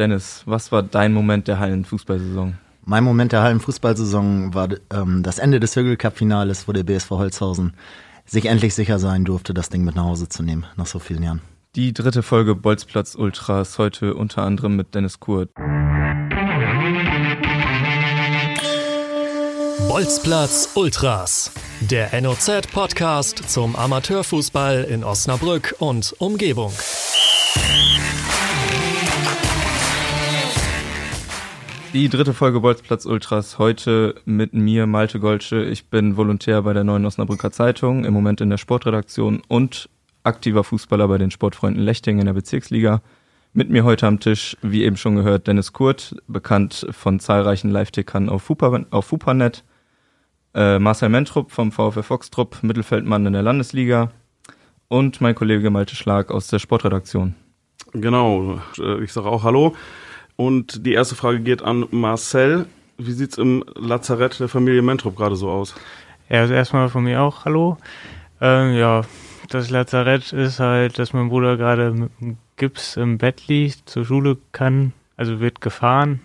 Dennis, was war dein Moment der Hallenfußballsaison? Mein Moment der Hallenfußballsaison war ähm, das Ende des Hügel Cup Finales, wo der BSV Holzhausen sich endlich sicher sein durfte, das Ding mit nach Hause zu nehmen, nach so vielen Jahren. Die dritte Folge Bolzplatz Ultras, heute unter anderem mit Dennis Kurt. Bolzplatz Ultras, der NOZ-Podcast zum Amateurfußball in Osnabrück und Umgebung. Die dritte Folge Bolzplatz Ultras heute mit mir, Malte Golsche. Ich bin Volontär bei der Neuen Osnabrücker Zeitung, im Moment in der Sportredaktion und aktiver Fußballer bei den Sportfreunden Lechting in der Bezirksliga. Mit mir heute am Tisch, wie eben schon gehört, Dennis Kurt, bekannt von zahlreichen Live-Tickern auf, Fupa, auf Fupanet. Äh, Marcel Mentrup vom VfL Foxtrupp, Mittelfeldmann in der Landesliga. Und mein Kollege Malte Schlag aus der Sportredaktion. Genau, äh, ich sage auch Hallo. Und die erste Frage geht an Marcel. Wie sieht's im Lazarett der Familie Mentrup gerade so aus? Ja, also erstmal von mir auch Hallo. Ähm, ja, das Lazarett ist halt, dass mein Bruder gerade mit dem Gips im Bett liegt, zur Schule kann, also wird gefahren.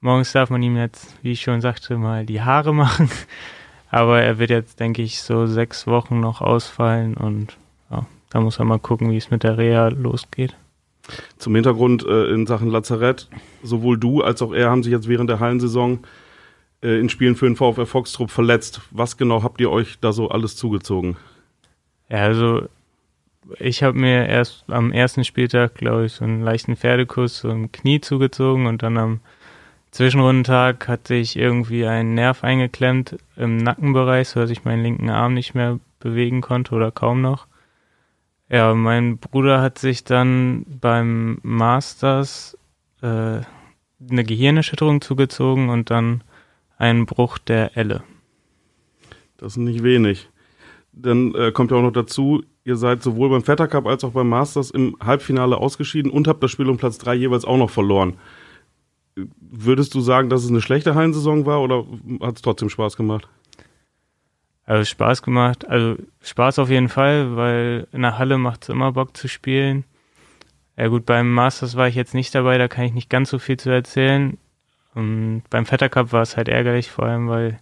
Morgens darf man ihm jetzt, wie ich schon sagte, mal die Haare machen. Aber er wird jetzt, denke ich, so sechs Wochen noch ausfallen und ja, da muss er mal gucken, wie es mit der Reha losgeht. Zum Hintergrund äh, in Sachen Lazarett, sowohl du als auch er haben sich jetzt während der Hallensaison äh, in Spielen für den VfR Foxtrupp verletzt. Was genau habt ihr euch da so alles zugezogen? Ja, also ich habe mir erst am ersten Spieltag, glaube ich, so einen leichten Pferdekuss so im Knie zugezogen und dann am Zwischenrundentag hatte ich irgendwie einen Nerv eingeklemmt im Nackenbereich, sodass ich meinen linken Arm nicht mehr bewegen konnte oder kaum noch. Ja, mein Bruder hat sich dann beim Masters äh, eine Gehirnerschütterung zugezogen und dann einen Bruch der Elle. Das ist nicht wenig. Dann äh, kommt ja auch noch dazu, ihr seid sowohl beim Vetter Cup als auch beim Masters im Halbfinale ausgeschieden und habt das Spiel um Platz 3 jeweils auch noch verloren. Würdest du sagen, dass es eine schlechte Hallensaison war oder hat es trotzdem Spaß gemacht? Also Spaß gemacht, also Spaß auf jeden Fall, weil in der Halle macht es immer Bock zu spielen. Ja gut, beim Masters war ich jetzt nicht dabei, da kann ich nicht ganz so viel zu erzählen. Und beim Vetter Cup war es halt ärgerlich, vor allem weil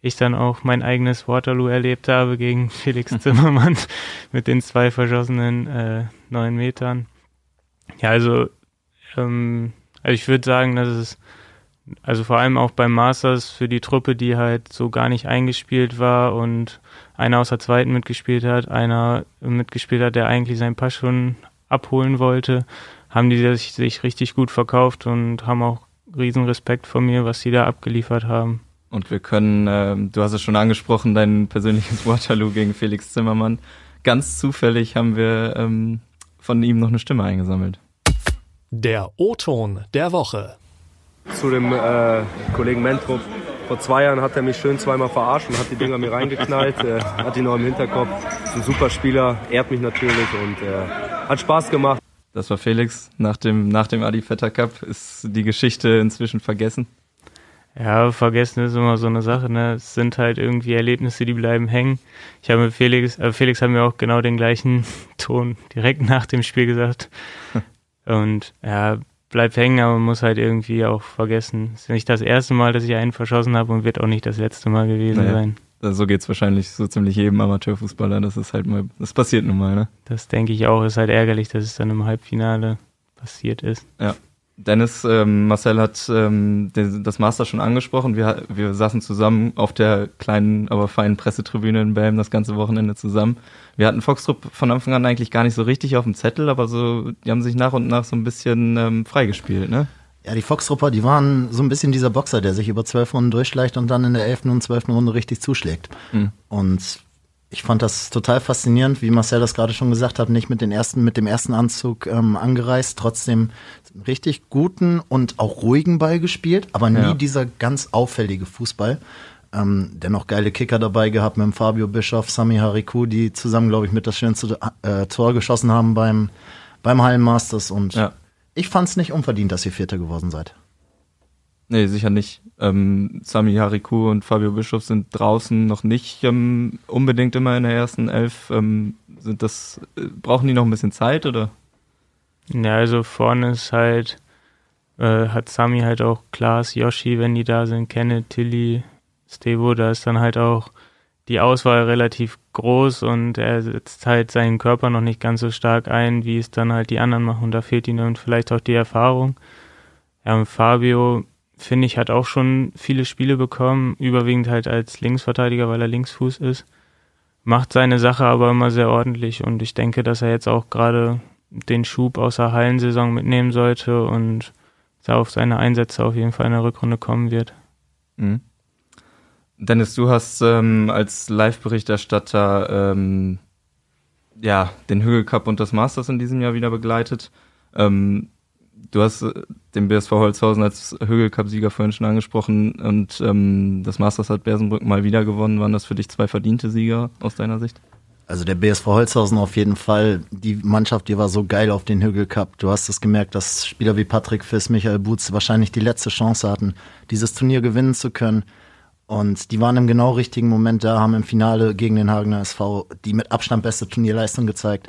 ich dann auch mein eigenes Waterloo erlebt habe gegen Felix Zimmermann mit den zwei verschossenen äh, neun Metern. Ja, also, ähm, also ich würde sagen, dass es also vor allem auch beim Masters für die Truppe, die halt so gar nicht eingespielt war und einer aus der zweiten mitgespielt hat, einer mitgespielt hat, der eigentlich seinen Pass schon abholen wollte, haben die sich, sich richtig gut verkauft und haben auch riesen Respekt vor mir, was sie da abgeliefert haben. Und wir können, äh, du hast es schon angesprochen, dein persönliches Waterloo gegen Felix Zimmermann. Ganz zufällig haben wir ähm, von ihm noch eine Stimme eingesammelt. Der O-Ton der Woche. Zu dem äh, Kollegen Mentrup. Vor zwei Jahren hat er mich schön zweimal verarscht und hat die Dinger mir reingeknallt. Äh, hat ihn noch im Hinterkopf. Ist ein super Spieler, ehrt mich natürlich und äh, hat Spaß gemacht. Das war Felix. Nach dem, nach dem Adi Vetter Cup ist die Geschichte inzwischen vergessen. Ja, vergessen ist immer so eine Sache, ne? Es sind halt irgendwie Erlebnisse, die bleiben hängen. Ich habe mit Felix, äh, Felix hat mir auch genau den gleichen Ton direkt nach dem Spiel gesagt. Und ja, bleibt hängen, aber man muss halt irgendwie auch vergessen. Es ist nicht das erste Mal, dass ich einen verschossen habe und wird auch nicht das letzte Mal gewesen naja. sein. So geht's wahrscheinlich so ziemlich jedem Amateurfußballer. Das ist halt mal, das passiert nun mal, ne? Das denke ich auch. Ist halt ärgerlich, dass es dann im Halbfinale passiert ist. Ja. Dennis, ähm, Marcel hat ähm, den, das Master schon angesprochen. Wir, wir saßen zusammen auf der kleinen, aber feinen Pressetribüne in Belm das ganze Wochenende zusammen. Wir hatten Foxtrupp von Anfang an eigentlich gar nicht so richtig auf dem Zettel, aber so, die haben sich nach und nach so ein bisschen ähm, freigespielt, ne? Ja, die Foxtrupper, die waren so ein bisschen dieser Boxer, der sich über zwölf Runden durchschleicht und dann in der elften und zwölften Runde richtig zuschlägt. Mhm. Und ich fand das total faszinierend, wie Marcel das gerade schon gesagt hat, nicht mit, den ersten, mit dem ersten Anzug ähm, angereist, trotzdem richtig guten und auch ruhigen Ball gespielt, aber nie ja. dieser ganz auffällige Fußball. Ähm, dennoch geile Kicker dabei gehabt mit dem Fabio Bischoff, Sami Hariku, die zusammen, glaube ich, mit das schönste äh, Tor geschossen haben beim, beim Hallenmasters. Und ja. ich fand es nicht unverdient, dass ihr Vierter geworden seid. Nee, sicher nicht. Ähm, Sami Hariku und Fabio Bischof sind draußen noch nicht ähm, unbedingt immer in der ersten Elf. Ähm, sind das, äh, brauchen die noch ein bisschen Zeit oder? Ja, also vorne ist halt äh, hat Sami halt auch Klaas, Yoshi, wenn die da sind, Kenneth, Tilly, Stevo, da ist dann halt auch die Auswahl relativ groß und er setzt halt seinen Körper noch nicht ganz so stark ein, wie es dann halt die anderen machen. Da fehlt ihm vielleicht auch die Erfahrung. Ja, und Fabio, finde ich, hat auch schon viele Spiele bekommen, überwiegend halt als Linksverteidiger, weil er Linksfuß ist. Macht seine Sache aber immer sehr ordentlich und ich denke, dass er jetzt auch gerade den Schub aus der Hallensaison mitnehmen sollte und auf seine Einsätze auf jeden Fall in der Rückrunde kommen wird. Mhm. Dennis, du hast ähm, als Live-Berichterstatter ähm, ja, den Hügel Cup und das Masters in diesem Jahr wieder begleitet. Ähm, du hast äh, den BSV Holzhausen als Hügel Cup-Sieger vorhin schon angesprochen und ähm, das Masters hat Bersenbrück mal wieder gewonnen. Waren das für dich zwei verdiente Sieger aus deiner Sicht? Also der BSV Holzhausen auf jeden Fall. Die Mannschaft, die war so geil auf den Hügel Cup. Du hast es gemerkt, dass Spieler wie Patrick Fiss, Michael Butz wahrscheinlich die letzte Chance hatten, dieses Turnier gewinnen zu können. Und die waren im genau richtigen Moment da, haben im Finale gegen den Hagener SV die mit Abstand beste Turnierleistung gezeigt.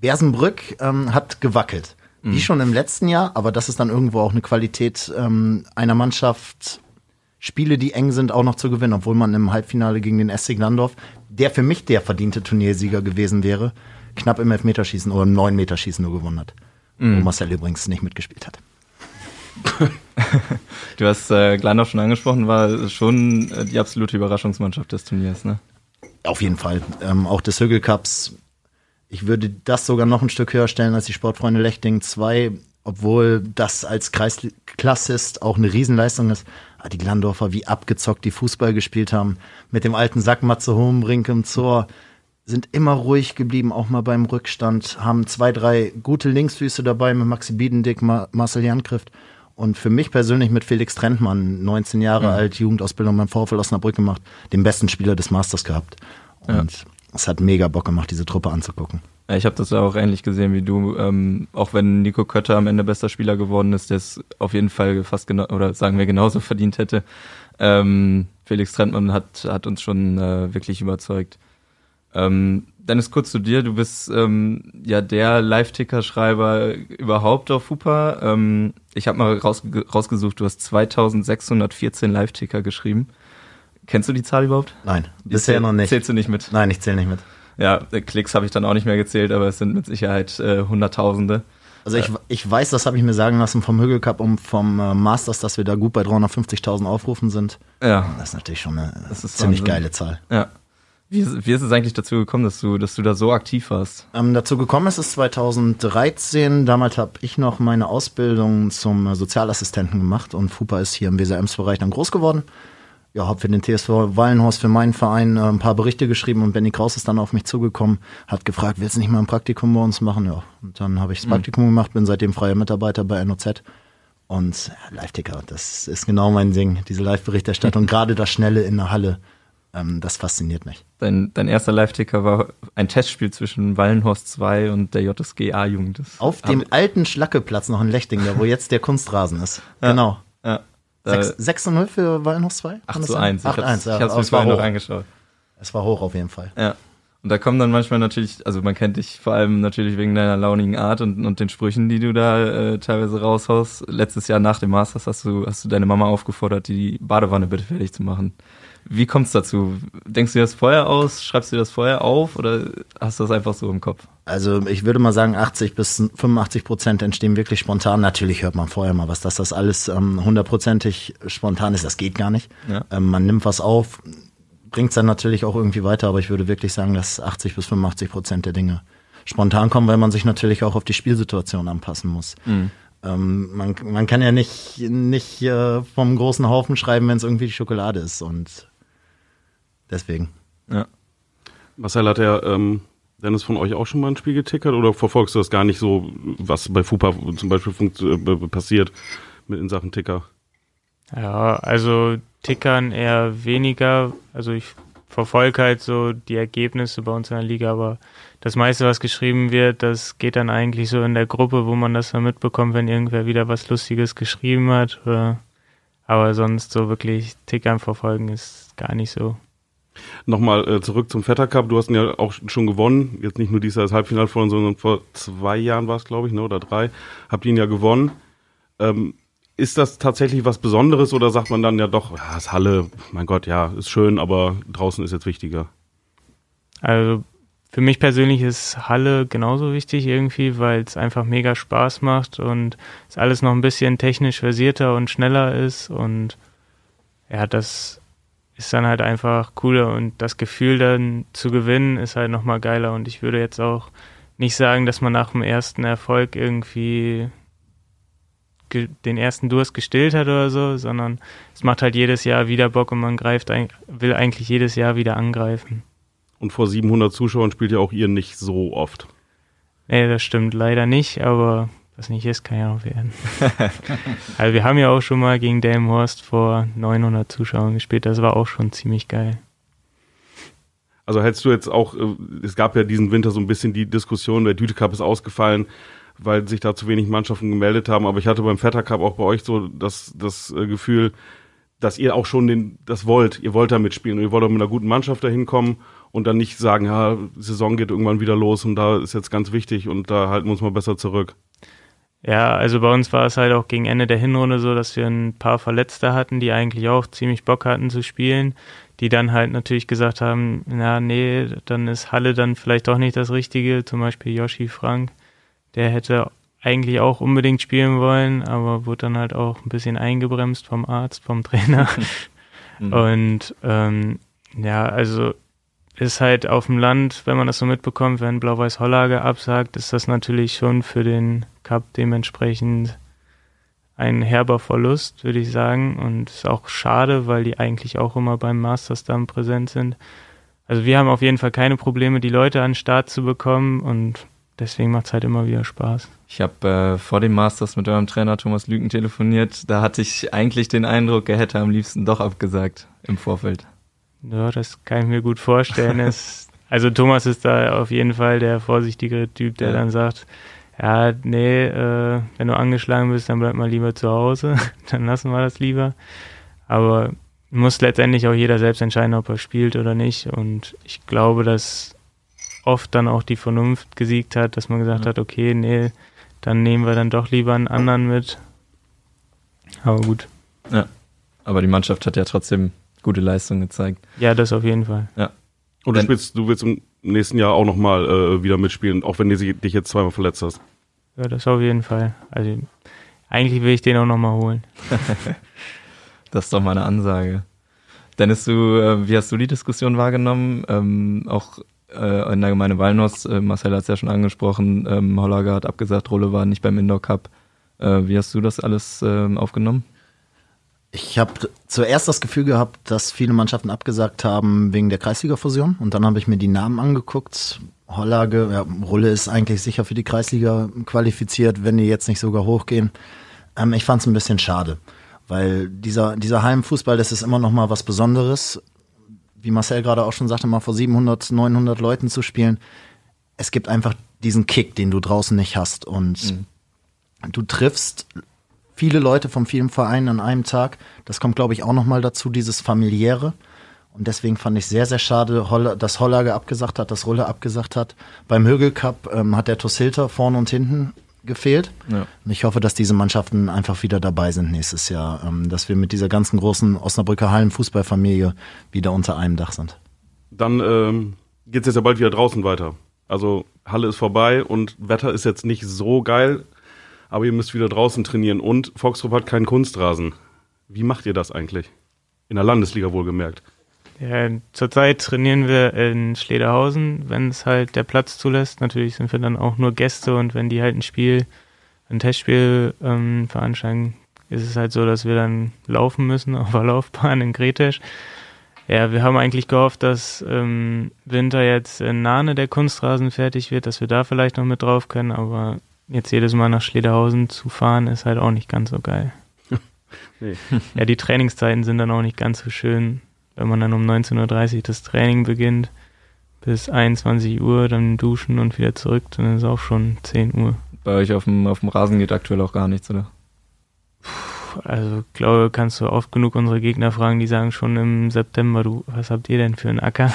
Bersenbrück ähm, hat gewackelt. Mhm. Wie schon im letzten Jahr, aber das ist dann irgendwo auch eine Qualität ähm, einer Mannschaft, Spiele, die eng sind, auch noch zu gewinnen, obwohl man im Halbfinale gegen den SC Glandorf, der für mich der verdiente Turniersieger gewesen wäre, knapp im Elfmeterschießen oder im Neun-Meterschießen nur gewonnen hat. Mhm. Wo Marcel übrigens nicht mitgespielt hat. du hast äh, Glandorf schon angesprochen, war schon äh, die absolute Überraschungsmannschaft des Turniers, ne? Auf jeden Fall. Ähm, auch des Hügel Cups. Ich würde das sogar noch ein Stück höher stellen als die Sportfreunde Lechting 2, obwohl das als Kreisklassist auch eine Riesenleistung ist. Aber die Glandorfer, wie abgezockt die Fußball gespielt haben, mit dem alten Sack Matze Hohenbrink im Zor, sind immer ruhig geblieben, auch mal beim Rückstand, haben zwei, drei gute Linksfüße dabei mit Maxi Biedendick, Marcel Jankrift und für mich persönlich mit Felix Trentmann, 19 Jahre mhm. alt, Jugendausbildung beim VfL Osnabrück gemacht, den besten Spieler des Masters gehabt. Und ja. Es hat mega Bock gemacht, diese Truppe anzugucken. Ich habe das auch ähnlich gesehen wie du. Ähm, auch wenn Nico Kötter am Ende bester Spieler geworden ist, der es auf jeden Fall fast genau oder sagen wir genauso verdient hätte. Ähm, Felix Trentmann hat, hat uns schon äh, wirklich überzeugt. Ähm, Dennis, kurz zu dir. Du bist ähm, ja der Live-Ticker-Schreiber überhaupt auf Hupa. Ähm, ich habe mal rausge rausgesucht, du hast 2614 Live-Ticker geschrieben. Kennst du die Zahl überhaupt? Nein, bisher noch nicht. Zählst du nicht mit? Nein, ich zähle nicht mit. Ja, Klicks habe ich dann auch nicht mehr gezählt, aber es sind mit Sicherheit äh, Hunderttausende. Also ich, ich weiß, das habe ich mir sagen lassen vom Hügel Cup und vom äh, Masters, dass wir da gut bei 350.000 Aufrufen sind. Ja. Das ist natürlich schon eine ziemlich Wahnsinn. geile Zahl. Ja. Wie, wie ist es eigentlich dazu gekommen, dass du, dass du da so aktiv warst? Ähm, dazu gekommen ist es 2013. Damals habe ich noch meine Ausbildung zum Sozialassistenten gemacht und FUPA ist hier im WSRMs-Bereich dann groß geworden. Ja, habe für den TSV Wallenhorst, für meinen Verein, äh, ein paar Berichte geschrieben und Benny Kraus ist dann auf mich zugekommen, hat gefragt, willst du nicht mal ein Praktikum bei uns machen? Ja, und dann habe ich das mhm. Praktikum mhm. gemacht, bin seitdem freier Mitarbeiter bei NOZ. Und ja, Live-Ticker, das ist genau mein Ding, diese Live-Berichterstattung, gerade das Schnelle in der Halle. Ähm, das fasziniert mich. Dein, dein erster Live-Ticker war ein Testspiel zwischen Wallenhorst 2 und der JSG A-Jugend. Auf dem alten Schlackeplatz noch in Lechting, da wo jetzt der Kunstrasen ist. Ja. Genau. Ja. 6, 6 0 für Wallenhorst 2? 8 zu 1. 8 1, ja. Ich hab's mir vorhin noch angeschaut. Es war hoch auf jeden Fall. Ja. Und da kommen dann manchmal natürlich, also man kennt dich vor allem natürlich wegen deiner launigen Art und, und den Sprüchen, die du da äh, teilweise raushaust. Letztes Jahr nach dem Masters hast du, hast du deine Mama aufgefordert, die Badewanne bitte fertig zu machen. Wie kommt es dazu? Denkst du dir das vorher aus? Schreibst du dir das vorher auf oder hast du das einfach so im Kopf? Also ich würde mal sagen, 80 bis 85 Prozent entstehen wirklich spontan. Natürlich hört man vorher mal was, dass das alles ähm, hundertprozentig ähm, spontan ist. Das geht gar nicht. Ja. Ähm, man nimmt was auf, bringt es dann natürlich auch irgendwie weiter, aber ich würde wirklich sagen, dass 80 bis 85 Prozent der Dinge spontan kommen, weil man sich natürlich auch auf die Spielsituation anpassen muss. Mhm. Ähm, man, man kann ja nicht, nicht äh, vom großen Haufen schreiben, wenn es irgendwie die Schokolade ist. Und Deswegen. Ja. Marcel hat ja ähm, Dennis von euch auch schon mal ein Spiel getickert oder verfolgst du das gar nicht so, was bei FUPA zum Beispiel äh, passiert mit in Sachen Ticker? Ja, also Tickern eher weniger. Also ich verfolge halt so die Ergebnisse bei uns in der Liga, aber das meiste, was geschrieben wird, das geht dann eigentlich so in der Gruppe, wo man das dann mitbekommt, wenn irgendwer wieder was Lustiges geschrieben hat. Oder, aber sonst so wirklich Tickern verfolgen ist gar nicht so. Nochmal äh, zurück zum Vetter Cup. Du hast ihn ja auch schon gewonnen. Jetzt nicht nur dieses Jahr das Halbfinale vorhin, sondern vor zwei Jahren war es, glaube ich, ne, oder drei. Habt ihr ihn ja gewonnen. Ähm, ist das tatsächlich was Besonderes oder sagt man dann ja doch, ja, ist Halle, mein Gott, ja, ist schön, aber draußen ist jetzt wichtiger? Also für mich persönlich ist Halle genauso wichtig irgendwie, weil es einfach mega Spaß macht und es alles noch ein bisschen technisch versierter und schneller ist und ja, das ist dann halt einfach cooler und das Gefühl dann zu gewinnen ist halt nochmal geiler und ich würde jetzt auch nicht sagen, dass man nach dem ersten Erfolg irgendwie den ersten Durst gestillt hat oder so, sondern es macht halt jedes Jahr wieder Bock und man greift, will eigentlich jedes Jahr wieder angreifen. Und vor 700 Zuschauern spielt ja auch ihr nicht so oft. Nee, das stimmt leider nicht, aber was nicht ist, kann ja noch werden. also wir haben ja auch schon mal gegen Delmenhorst vor 900 Zuschauern gespielt, das war auch schon ziemlich geil. Also hättest du jetzt auch, äh, es gab ja diesen Winter so ein bisschen die Diskussion, der Düte Cup ist ausgefallen, weil sich da zu wenig Mannschaften gemeldet haben, aber ich hatte beim Vetter Cup auch bei euch so das, das äh, Gefühl, dass ihr auch schon den, das wollt, ihr wollt da mitspielen und ihr wollt auch mit einer guten Mannschaft da hinkommen und dann nicht sagen, ja, Saison geht irgendwann wieder los und da ist jetzt ganz wichtig und da halten wir uns mal besser zurück. Ja, also bei uns war es halt auch gegen Ende der Hinrunde so, dass wir ein paar Verletzte hatten, die eigentlich auch ziemlich Bock hatten zu spielen, die dann halt natürlich gesagt haben, na nee, dann ist Halle dann vielleicht doch nicht das Richtige, zum Beispiel Yoshi Frank, der hätte eigentlich auch unbedingt spielen wollen, aber wurde dann halt auch ein bisschen eingebremst vom Arzt, vom Trainer. Mhm. Und ähm, ja, also ist halt auf dem Land, wenn man das so mitbekommt, wenn Blau-Weiß Hollage absagt, ist das natürlich schon für den Cup dementsprechend ein herber Verlust, würde ich sagen. Und ist auch schade, weil die eigentlich auch immer beim Masters dann präsent sind. Also wir haben auf jeden Fall keine Probleme, die Leute an den Start zu bekommen und deswegen macht es halt immer wieder Spaß. Ich habe äh, vor dem Masters mit eurem Trainer Thomas Lüken telefoniert. Da hatte ich eigentlich den Eindruck, er hätte am liebsten doch abgesagt im Vorfeld. Ja, das kann ich mir gut vorstellen. es, also Thomas ist da auf jeden Fall der vorsichtigere Typ, der ja. dann sagt, ja, nee, äh, wenn du angeschlagen bist, dann bleib mal lieber zu Hause. dann lassen wir das lieber. Aber muss letztendlich auch jeder selbst entscheiden, ob er spielt oder nicht. Und ich glaube, dass oft dann auch die Vernunft gesiegt hat, dass man gesagt ja. hat, okay, nee, dann nehmen wir dann doch lieber einen anderen mit. Aber gut. Ja. Aber die Mannschaft hat ja trotzdem gute Leistung gezeigt. Ja, das auf jeden Fall. Ja. Und du, spielst, du willst im nächsten Jahr auch nochmal äh, wieder mitspielen, auch wenn du dich jetzt zweimal verletzt hast. Ja, das auf jeden Fall. Also eigentlich will ich den auch nochmal holen. das ist doch mal eine Ansage. Dennis, du, äh, wie hast du die Diskussion wahrgenommen? Ähm, auch äh, in der Gemeinde Walnuss, äh, Marcel hat es ja schon angesprochen, ähm, Hollager hat abgesagt, Rolle war nicht beim Indoor Cup. Äh, wie hast du das alles ähm, aufgenommen? Ich habe zuerst das Gefühl gehabt, dass viele Mannschaften abgesagt haben wegen der Kreisliga-Fusion. Und dann habe ich mir die Namen angeguckt. Hollage, ja, Rulle ist eigentlich sicher für die Kreisliga qualifiziert, wenn die jetzt nicht sogar hochgehen. Ähm, ich fand es ein bisschen schade, weil dieser, dieser Heimfußball, das ist immer noch mal was Besonderes. Wie Marcel gerade auch schon sagte, mal vor 700, 900 Leuten zu spielen. Es gibt einfach diesen Kick, den du draußen nicht hast. Und mhm. du triffst viele Leute von vielen Vereinen an einem Tag. Das kommt, glaube ich, auch nochmal dazu, dieses familiäre. Und deswegen fand ich sehr, sehr schade, dass Hollage abgesagt hat, dass Rulle abgesagt hat. Beim Högel Cup ähm, hat der Tossilter vorne und hinten gefehlt. Ja. Und ich hoffe, dass diese Mannschaften einfach wieder dabei sind nächstes Jahr, ähm, dass wir mit dieser ganzen großen Osnabrücker Hallen-Fußballfamilie wieder unter einem Dach sind. Dann ähm, geht es jetzt ja bald wieder draußen weiter. Also Halle ist vorbei und Wetter ist jetzt nicht so geil aber ihr müsst wieder draußen trainieren und Foxtrop hat keinen Kunstrasen. Wie macht ihr das eigentlich? In der Landesliga wohlgemerkt. Ja, zurzeit trainieren wir in Schlederhausen, wenn es halt der Platz zulässt. Natürlich sind wir dann auch nur Gäste und wenn die halt ein Spiel, ein Testspiel ähm, veranstalten, ist es halt so, dass wir dann laufen müssen auf der Laufbahn in Gretesch. Ja, wir haben eigentlich gehofft, dass ähm, Winter jetzt in Nahne der Kunstrasen fertig wird, dass wir da vielleicht noch mit drauf können, aber jetzt jedes Mal nach Schlederhausen zu fahren, ist halt auch nicht ganz so geil. nee. Ja, die Trainingszeiten sind dann auch nicht ganz so schön, wenn man dann um 19.30 Uhr das Training beginnt, bis 21 Uhr, dann duschen und wieder zurück, dann ist es auch schon 10 Uhr. Bei euch auf dem, auf dem Rasen geht aktuell auch gar nichts, oder? Also, glaube, kannst du oft genug unsere Gegner fragen, die sagen schon im September, du, was habt ihr denn für einen Acker?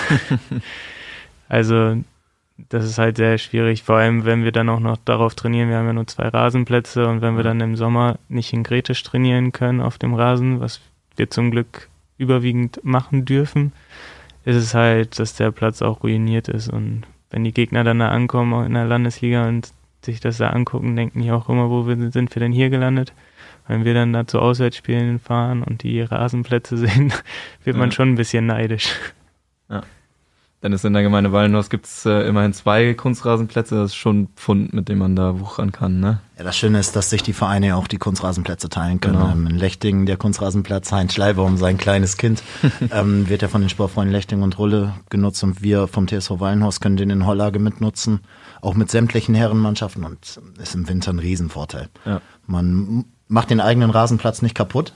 also, das ist halt sehr schwierig, vor allem wenn wir dann auch noch darauf trainieren, wir haben ja nur zwei Rasenplätze und wenn wir dann im Sommer nicht in Gretisch trainieren können auf dem Rasen, was wir zum Glück überwiegend machen dürfen, ist es halt, dass der Platz auch ruiniert ist und wenn die Gegner dann da ankommen in der Landesliga und sich das da angucken, denken die auch immer, wo sind wir denn hier gelandet? Wenn wir dann da zu Auswärtsspielen fahren und die Rasenplätze sehen, wird man schon ein bisschen neidisch. Ja. Denn es in der Gemeinde Wallenhaus gibt es äh, immerhin zwei Kunstrasenplätze. Das ist schon ein Pfund, mit dem man da wuchern kann. Ne? Ja, das Schöne ist, dass sich die Vereine auch die Kunstrasenplätze teilen können. Genau. Ähm, in Lechting der Kunstrasenplatz Heinz Schleiber um sein kleines Kind ähm, wird ja von den Sportfreunden Lechting und Rulle genutzt und wir vom TSV Wallenhaus können den in Hollage mitnutzen, auch mit sämtlichen Herrenmannschaften und ist im Winter ein Riesenvorteil. Ja. Man macht den eigenen Rasenplatz nicht kaputt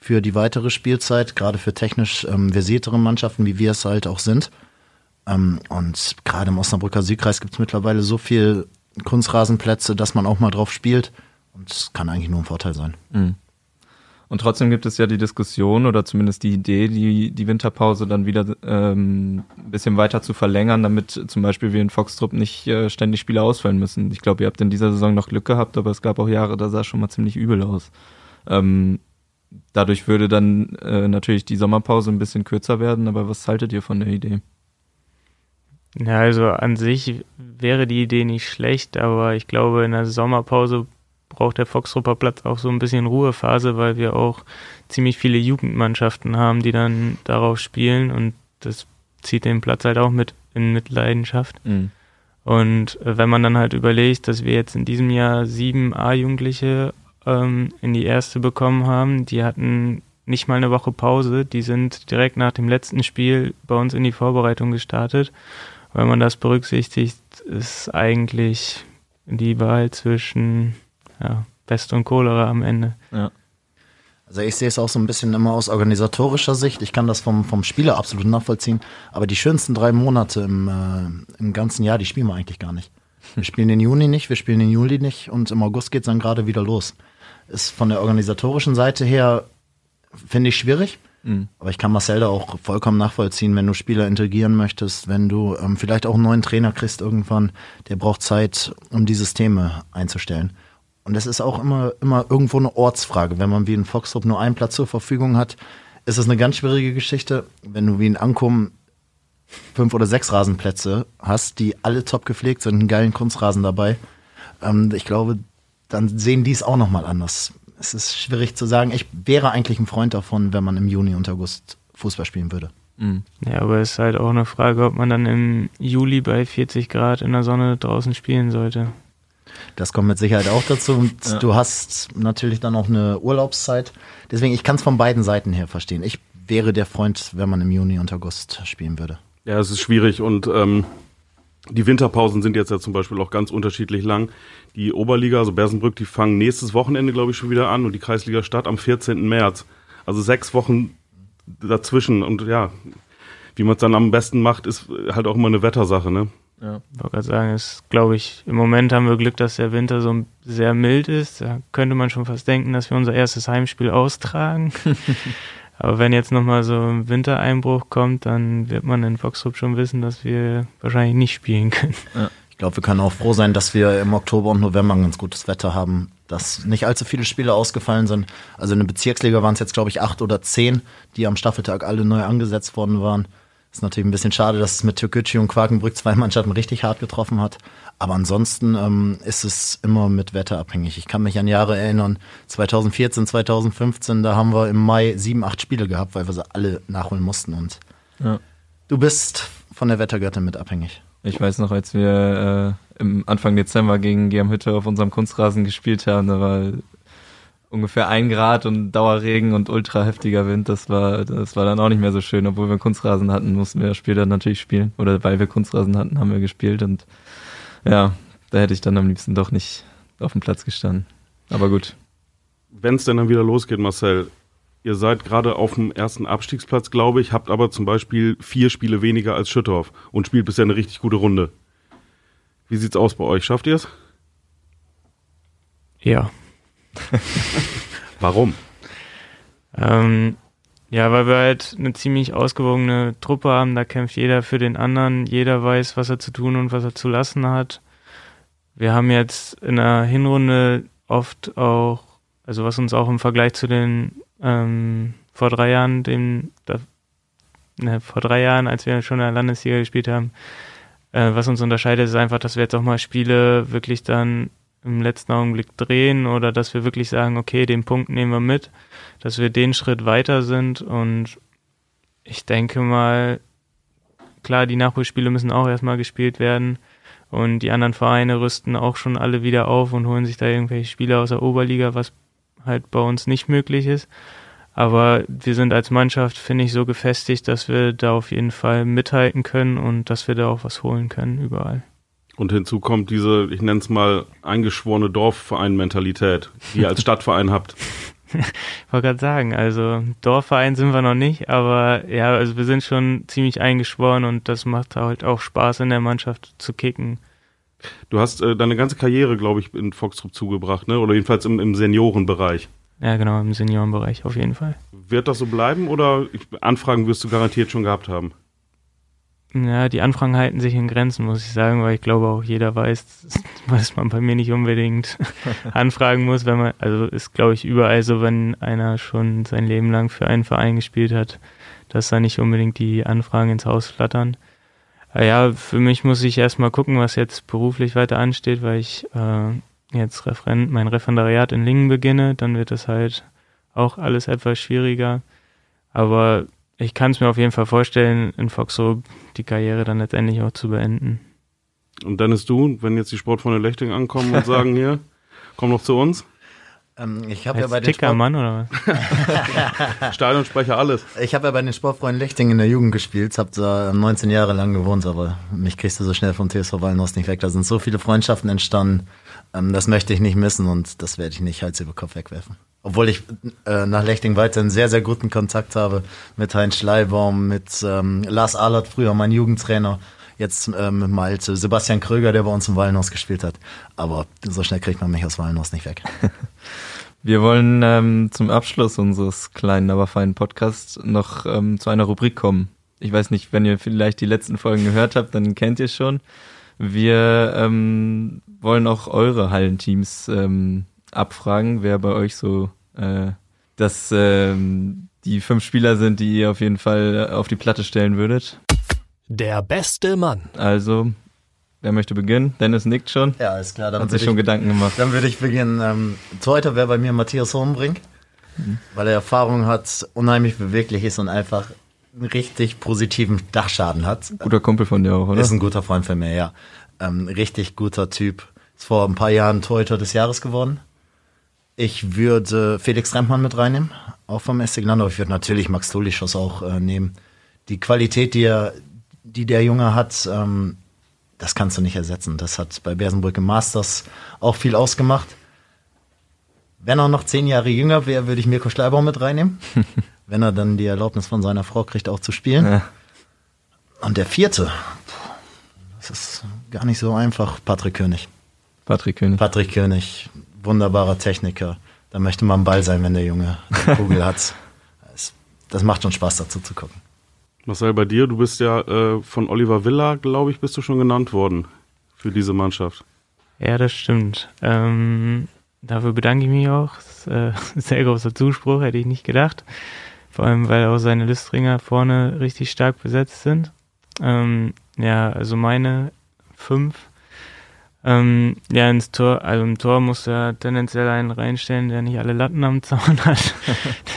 für die weitere Spielzeit, gerade für technisch ähm, versiertere Mannschaften, wie wir es halt auch sind. Ähm, und gerade im Osnabrücker Südkreis gibt es mittlerweile so viel Kunstrasenplätze, dass man auch mal drauf spielt. Und es kann eigentlich nur ein Vorteil sein. Mhm. Und trotzdem gibt es ja die Diskussion oder zumindest die Idee, die, die Winterpause dann wieder ähm, ein bisschen weiter zu verlängern, damit zum Beispiel wir in Foxtrupp nicht äh, ständig Spiele ausfallen müssen. Ich glaube, ihr habt in dieser Saison noch Glück gehabt, aber es gab auch Jahre, da sah es schon mal ziemlich übel aus. Ähm, dadurch würde dann äh, natürlich die Sommerpause ein bisschen kürzer werden, aber was haltet ihr von der Idee? Ja, also an sich wäre die Idee nicht schlecht, aber ich glaube, in der Sommerpause braucht der Foxtrupper Platz auch so ein bisschen Ruhephase, weil wir auch ziemlich viele Jugendmannschaften haben, die dann darauf spielen und das zieht den Platz halt auch mit in Mitleidenschaft. Mhm. Und wenn man dann halt überlegt, dass wir jetzt in diesem Jahr sieben A-Jugendliche ähm, in die erste bekommen haben, die hatten nicht mal eine Woche Pause, die sind direkt nach dem letzten Spiel bei uns in die Vorbereitung gestartet wenn man das berücksichtigt, ist eigentlich die Wahl zwischen ja, Pest und Cholera am Ende. Ja. Also ich sehe es auch so ein bisschen immer aus organisatorischer Sicht. Ich kann das vom, vom Spieler absolut nachvollziehen. Aber die schönsten drei Monate im, äh, im ganzen Jahr, die spielen wir eigentlich gar nicht. Wir spielen den Juni nicht, wir spielen den Juli nicht und im August geht es dann gerade wieder los. Ist von der organisatorischen Seite her, finde ich schwierig. Mhm. Aber ich kann Marcel da auch vollkommen nachvollziehen, wenn du Spieler integrieren möchtest, wenn du ähm, vielleicht auch einen neuen Trainer kriegst irgendwann, der braucht Zeit, um die Systeme einzustellen. Und es ist auch immer, immer irgendwo eine Ortsfrage. Wenn man wie in Foxtrop nur einen Platz zur Verfügung hat, ist es eine ganz schwierige Geschichte. Wenn du wie in Ankum fünf oder sechs Rasenplätze hast, die alle top gepflegt sind, einen geilen Kunstrasen dabei, ähm, ich glaube, dann sehen die es auch nochmal anders es ist schwierig zu sagen. Ich wäre eigentlich ein Freund davon, wenn man im Juni und August Fußball spielen würde. Mhm. Ja, aber es ist halt auch eine Frage, ob man dann im Juli bei 40 Grad in der Sonne draußen spielen sollte. Das kommt mit Sicherheit auch dazu. Und ja. du hast natürlich dann auch eine Urlaubszeit. Deswegen, ich kann es von beiden Seiten her verstehen. Ich wäre der Freund, wenn man im Juni und August spielen würde. Ja, es ist schwierig und ähm, die Winterpausen sind jetzt ja zum Beispiel auch ganz unterschiedlich lang. Die Oberliga, also Bersenbrück, die fangen nächstes Wochenende, glaube ich, schon wieder an und die Kreisliga Stadt am 14. März. Also sechs Wochen dazwischen. Und ja, wie man es dann am besten macht, ist halt auch immer eine Wettersache, ne? Ja, ich wollte gerade sagen, ist, glaube ich, im Moment haben wir Glück, dass der Winter so sehr mild ist. Da könnte man schon fast denken, dass wir unser erstes Heimspiel austragen. Aber wenn jetzt nochmal so ein Wintereinbruch kommt, dann wird man in Foxrup schon wissen, dass wir wahrscheinlich nicht spielen können. Ja. Ich glaube, wir können auch froh sein, dass wir im Oktober und November ein ganz gutes Wetter haben, dass nicht allzu viele Spiele ausgefallen sind. Also in der Bezirksliga waren es jetzt, glaube ich, acht oder zehn, die am Staffeltag alle neu angesetzt worden waren. Ist natürlich ein bisschen schade, dass es mit Türkgücü und Quakenbrück zwei Mannschaften richtig hart getroffen hat. Aber ansonsten ähm, ist es immer mit Wetter abhängig. Ich kann mich an Jahre erinnern, 2014, 2015, da haben wir im Mai sieben, acht Spiele gehabt, weil wir sie alle nachholen mussten. Und ja. du bist von der Wettergöttin mit abhängig. Ich weiß noch, als wir äh, im Anfang Dezember gegen Germ Hütte auf unserem Kunstrasen gespielt haben, da war ungefähr ein Grad und Dauerregen und ultra heftiger Wind. Das war, das war dann auch nicht mehr so schön. Obwohl wir Kunstrasen hatten, mussten wir das Spiel dann natürlich spielen. Oder weil wir Kunstrasen hatten, haben wir gespielt und ja, da hätte ich dann am liebsten doch nicht auf dem Platz gestanden. Aber gut. Wenn es denn dann wieder losgeht, Marcel, ihr seid gerade auf dem ersten Abstiegsplatz, glaube ich, habt aber zum Beispiel vier Spiele weniger als Schüttorf und spielt bisher eine richtig gute Runde. Wie sieht's aus bei euch? Schafft ihr es? Ja. Warum? Ähm, Ja, weil wir halt eine ziemlich ausgewogene Truppe haben, da kämpft jeder für den anderen, jeder weiß, was er zu tun und was er zu lassen hat. Wir haben jetzt in der Hinrunde oft auch, also was uns auch im Vergleich zu den ähm, vor drei Jahren, dem, da, ne, vor drei Jahren, als wir schon in der Landesliga gespielt haben, äh, was uns unterscheidet, ist einfach, dass wir jetzt auch mal Spiele wirklich dann im letzten Augenblick drehen oder dass wir wirklich sagen, okay, den Punkt nehmen wir mit, dass wir den Schritt weiter sind und ich denke mal, klar, die Nachholspiele müssen auch erstmal gespielt werden und die anderen Vereine rüsten auch schon alle wieder auf und holen sich da irgendwelche Spieler aus der Oberliga, was halt bei uns nicht möglich ist. Aber wir sind als Mannschaft, finde ich, so gefestigt, dass wir da auf jeden Fall mithalten können und dass wir da auch was holen können überall. Und hinzu kommt diese, ich nenne es mal, eingeschworene Dorfverein-Mentalität, die ihr als Stadtverein habt. ich wollte gerade sagen, also Dorfverein sind wir noch nicht, aber ja, also wir sind schon ziemlich eingeschworen und das macht halt auch Spaß in der Mannschaft zu kicken. Du hast äh, deine ganze Karriere, glaube ich, in Foxtrupp zugebracht, ne? Oder jedenfalls im, im Seniorenbereich. Ja, genau, im Seniorenbereich auf jeden Fall. Wird das so bleiben oder Anfragen wirst du garantiert schon gehabt haben? Ja, die Anfragen halten sich in Grenzen, muss ich sagen, weil ich glaube auch jeder weiß, dass man bei mir nicht unbedingt anfragen muss, wenn man, also ist glaube ich überall so, wenn einer schon sein Leben lang für einen Verein gespielt hat, dass da nicht unbedingt die Anfragen ins Haus flattern. Aber ja, für mich muss ich erstmal gucken, was jetzt beruflich weiter ansteht, weil ich äh, jetzt Referent, mein Referendariat in Lingen beginne, dann wird das halt auch alles etwas schwieriger. Aber ich kann es mir auf jeden Fall vorstellen, in Foxo die Karriere dann letztendlich auch zu beenden. Und Dennis, du, wenn jetzt die Sportfreunde Lechting ankommen und sagen, hier, komm noch zu uns. Ähm, ich habe ja bei den Tickermann oder was? Stadionsprecher, alles. Ich habe ja bei den Sportfreunden Lechting in der Jugend gespielt, habe da 19 Jahre lang gewohnt, aber mich kriegst du so schnell vom TSV Wallenhorst nicht weg. Da sind so viele Freundschaften entstanden, ähm, das möchte ich nicht missen und das werde ich nicht Hals über Kopf wegwerfen. Obwohl ich äh, nach Lechting weiterhin sehr, sehr guten Kontakt habe mit Heinz Schleibaum, mit ähm, Lars Ahlert, früher mein Jugendtrainer, jetzt ähm, mit Malte, Sebastian Kröger, der bei uns im Wallenhaus gespielt hat. Aber so schnell kriegt man mich aus Wallenhaus nicht weg. Wir wollen ähm, zum Abschluss unseres kleinen, aber feinen Podcasts noch ähm, zu einer Rubrik kommen. Ich weiß nicht, wenn ihr vielleicht die letzten Folgen gehört habt, dann kennt ihr schon. Wir ähm, wollen auch eure Hallenteams ähm, abfragen, wer bei euch so äh, das ähm, die fünf Spieler sind, die ihr auf jeden Fall auf die Platte stellen würdet. Der beste Mann. Also, wer möchte beginnen? Dennis nickt schon. Ja, ist klar. Dann Hat sich schon ich, Gedanken gemacht. Dann würde ich beginnen. Ähm, Torhüter wäre bei mir Matthias Hornbrink, mhm. weil er Erfahrung hat, unheimlich beweglich ist und einfach einen richtig positiven Dachschaden hat. Guter Kumpel von dir auch, oder? Ist ein guter Freund von mir, ja. Ähm, richtig guter Typ. Ist vor ein paar Jahren Torhüter des Jahres geworden. Ich würde Felix Rempmann mit reinnehmen, auch vom SC Glandau. Ich würde natürlich Max Tulischos auch äh, nehmen. Die Qualität, die, er, die der Junge hat, ähm, das kannst du nicht ersetzen. Das hat bei Bersenbrück im Masters auch viel ausgemacht. Wenn er noch zehn Jahre jünger wäre, würde ich Mirko Schleibaum mit reinnehmen. wenn er dann die Erlaubnis von seiner Frau kriegt, auch zu spielen. Ja. Und der vierte, das ist gar nicht so einfach, Patrick König. Patrick König. Patrick König, wunderbarer Techniker. Da möchte man Ball sein, wenn der Junge die Kugel hat. Das, das, macht schon Spaß, dazu zu gucken. Marcel, bei dir, du bist ja äh, von Oliver Villa, glaube ich, bist du schon genannt worden für diese Mannschaft. Ja, das stimmt. Ähm, dafür bedanke ich mich auch. Das ist, äh, sehr großer Zuspruch, hätte ich nicht gedacht. Vor allem, weil auch seine Lüstringer vorne richtig stark besetzt sind. Ähm, ja, also meine fünf ähm, ja, ins Tor, also im Tor muss er tendenziell einen reinstellen, der nicht alle Latten am Zaun hat,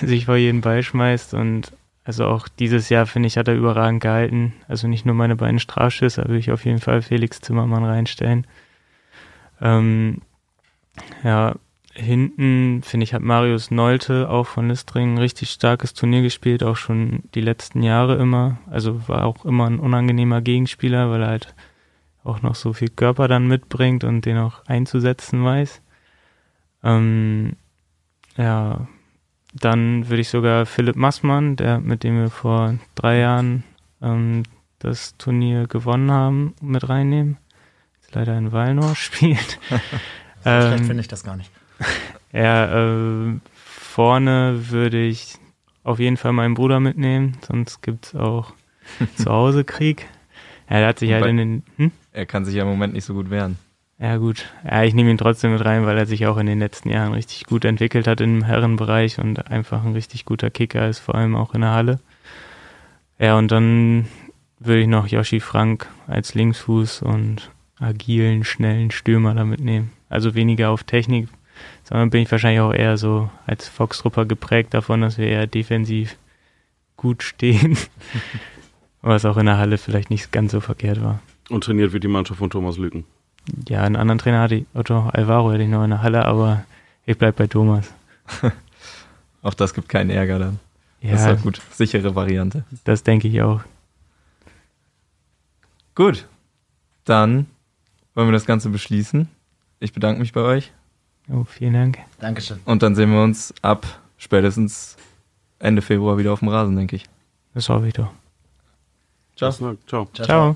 der sich vor jeden Ball schmeißt und also auch dieses Jahr, finde ich, hat er überragend gehalten. Also nicht nur meine beiden Strafschüsse, da würde ich auf jeden Fall Felix Zimmermann reinstellen. Ähm, ja, hinten, finde ich, hat Marius Nolte auch von Listring ein richtig starkes Turnier gespielt, auch schon die letzten Jahre immer. Also war auch immer ein unangenehmer Gegenspieler, weil er halt auch noch so viel Körper dann mitbringt und den auch einzusetzen weiß. Ähm, ja, dann würde ich sogar Philipp Massmann, der, mit dem wir vor drei Jahren ähm, das Turnier gewonnen haben, mit reinnehmen. Jetzt leider in Wallnor spielt. so ähm, finde ich das gar nicht. Ja, äh, vorne würde ich auf jeden Fall meinen Bruder mitnehmen, sonst gibt's auch zu Hause Krieg. Ja, der hat sich halt in den. Hm? Er kann sich ja im Moment nicht so gut wehren. Ja, gut. Ja, ich nehme ihn trotzdem mit rein, weil er sich auch in den letzten Jahren richtig gut entwickelt hat im Herrenbereich und einfach ein richtig guter Kicker ist, vor allem auch in der Halle. Ja, und dann würde ich noch Yoshi Frank als Linksfuß und agilen, schnellen Stürmer da mitnehmen. Also weniger auf Technik, sondern bin ich wahrscheinlich auch eher so als Foxtrupper geprägt davon, dass wir eher defensiv gut stehen. Was auch in der Halle vielleicht nicht ganz so verkehrt war. Und trainiert wird die Mannschaft von Thomas Lücken. Ja, einen anderen Trainer hatte ich, Otto Alvaro hätte ich noch in der Halle, aber ich bleib bei Thomas. Auch das gibt keinen Ärger dann. Ja, Das ist doch gut. Sichere Variante. das denke ich auch. Gut. Dann wollen wir das Ganze beschließen. Ich bedanke mich bei euch. Oh, vielen Dank. Dankeschön. Und dann sehen wir uns ab spätestens Ende Februar wieder auf dem Rasen, denke ich. Das hoffe ich doch. Ciao. Ciao. Ciao.